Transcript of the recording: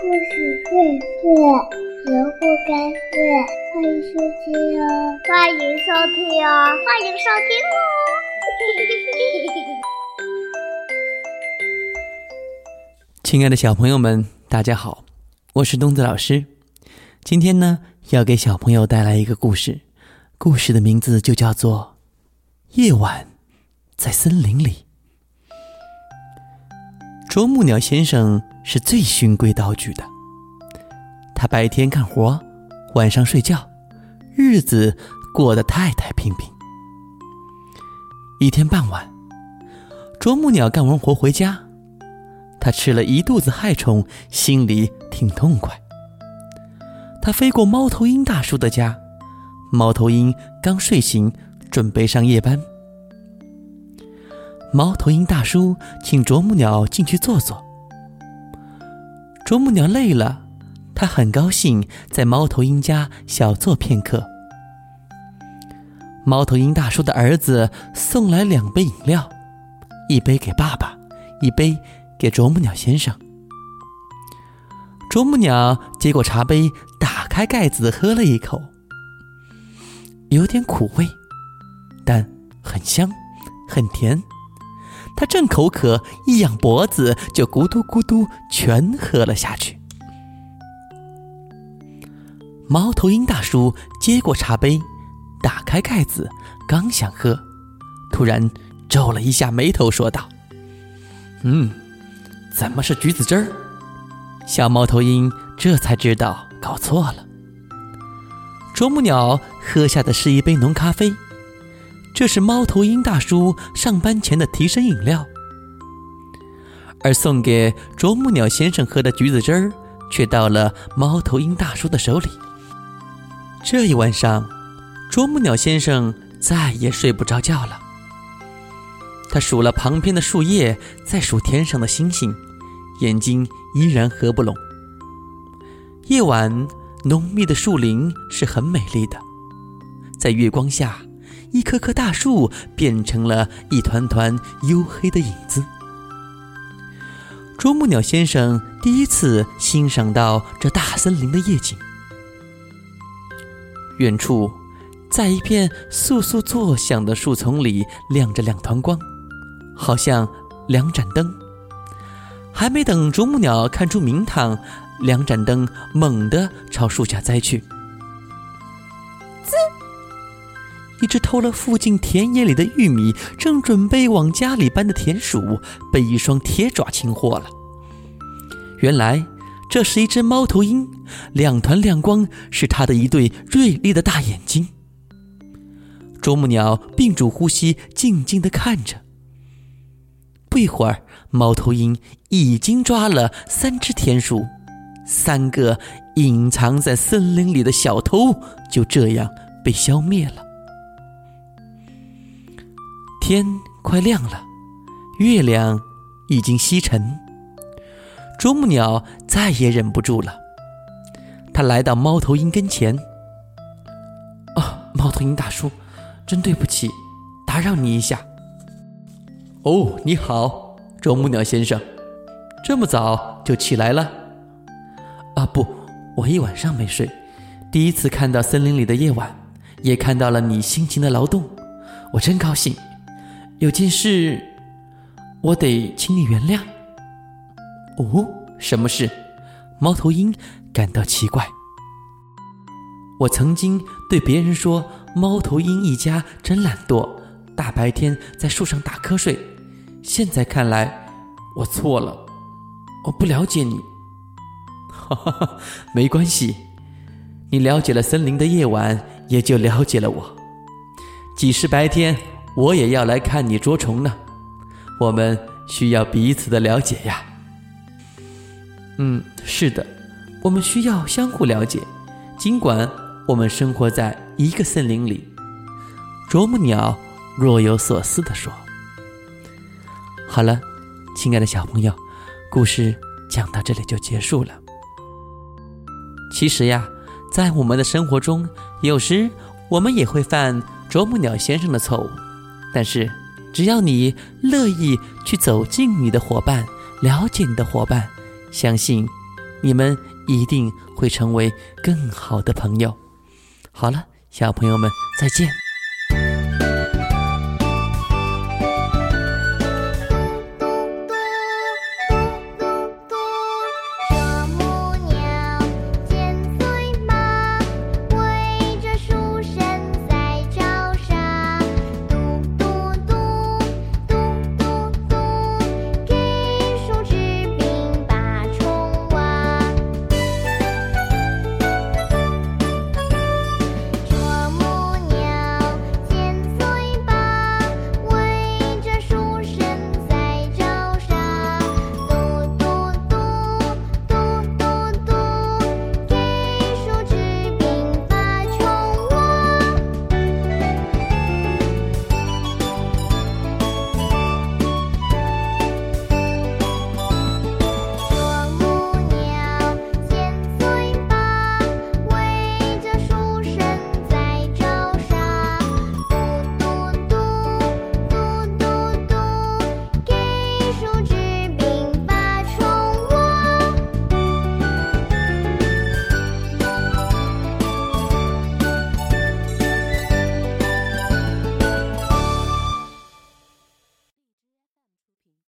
故事荟萃，萝卜开会，欢迎收听哦！欢迎收听哦！欢迎收听哦！亲爱的小朋友们，大家好，我是东子老师。今天呢，要给小朋友带来一个故事，故事的名字就叫做《夜晚在森林里》。啄木鸟先生是最循规蹈矩的，他白天干活，晚上睡觉，日子过得太太平平。一天傍晚，啄木鸟干完活回家，他吃了一肚子害虫，心里挺痛快。他飞过猫头鹰大叔的家，猫头鹰刚睡醒，准备上夜班。猫头鹰大叔请啄木鸟进去坐坐。啄木鸟累了，他很高兴在猫头鹰家小坐片刻。猫头鹰大叔的儿子送来两杯饮料，一杯给爸爸，一杯给啄木鸟先生。啄木鸟接过茶杯，打开盖子喝了一口，有点苦味，但很香，很甜。他正口渴，一仰脖子就咕嘟咕嘟全喝了下去。猫头鹰大叔接过茶杯，打开盖子，刚想喝，突然皱了一下眉头，说道：“嗯，怎么是橘子汁儿？”小猫头鹰这才知道搞错了。啄木鸟喝下的是一杯浓咖啡。这是猫头鹰大叔上班前的提神饮料，而送给啄木鸟先生喝的橘子汁儿，却到了猫头鹰大叔的手里。这一晚上，啄木鸟先生再也睡不着觉了。他数了旁边的树叶，再数天上的星星，眼睛依然合不拢。夜晚，浓密的树林是很美丽的，在月光下。一棵棵大树变成了一团团黝黑的影子。啄木鸟先生第一次欣赏到这大森林的夜景。远处，在一片簌簌作响的树丛里，亮着两团光，好像两盏灯。还没等啄木鸟看出名堂，两盏灯猛地朝树下栽去。一只偷了附近田野里的玉米，正准备往家里搬的田鼠，被一双铁爪擒获了。原来，这是一只猫头鹰，两团亮光是它的一对锐利的大眼睛。啄木鸟屏住呼吸，静静地看着。不一会儿，猫头鹰已经抓了三只田鼠，三个隐藏在森林里的小偷就这样被消灭了。天快亮了，月亮已经西沉。啄木鸟再也忍不住了，它来到猫头鹰跟前。“啊，猫头鹰大叔，真对不起，打扰你一下。”“哦，你好，啄木鸟先生，这么早就起来了？”“啊，不，我一晚上没睡，第一次看到森林里的夜晚，也看到了你辛勤的劳动，我真高兴。”有件事，我得请你原谅。哦，什么事？猫头鹰感到奇怪。我曾经对别人说，猫头鹰一家真懒惰，大白天在树上打瞌睡。现在看来，我错了。我不了解你。哈哈哈，没关系，你了解了森林的夜晚，也就了解了我。几时白天？我也要来看你捉虫呢，我们需要彼此的了解呀。嗯，是的，我们需要相互了解，尽管我们生活在一个森林里。啄木鸟若有所思地说：“好了，亲爱的小朋友，故事讲到这里就结束了。其实呀，在我们的生活中，有时我们也会犯啄木鸟先生的错误。”但是，只要你乐意去走近你的伙伴，了解你的伙伴，相信你们一定会成为更好的朋友。好了，小朋友们，再见。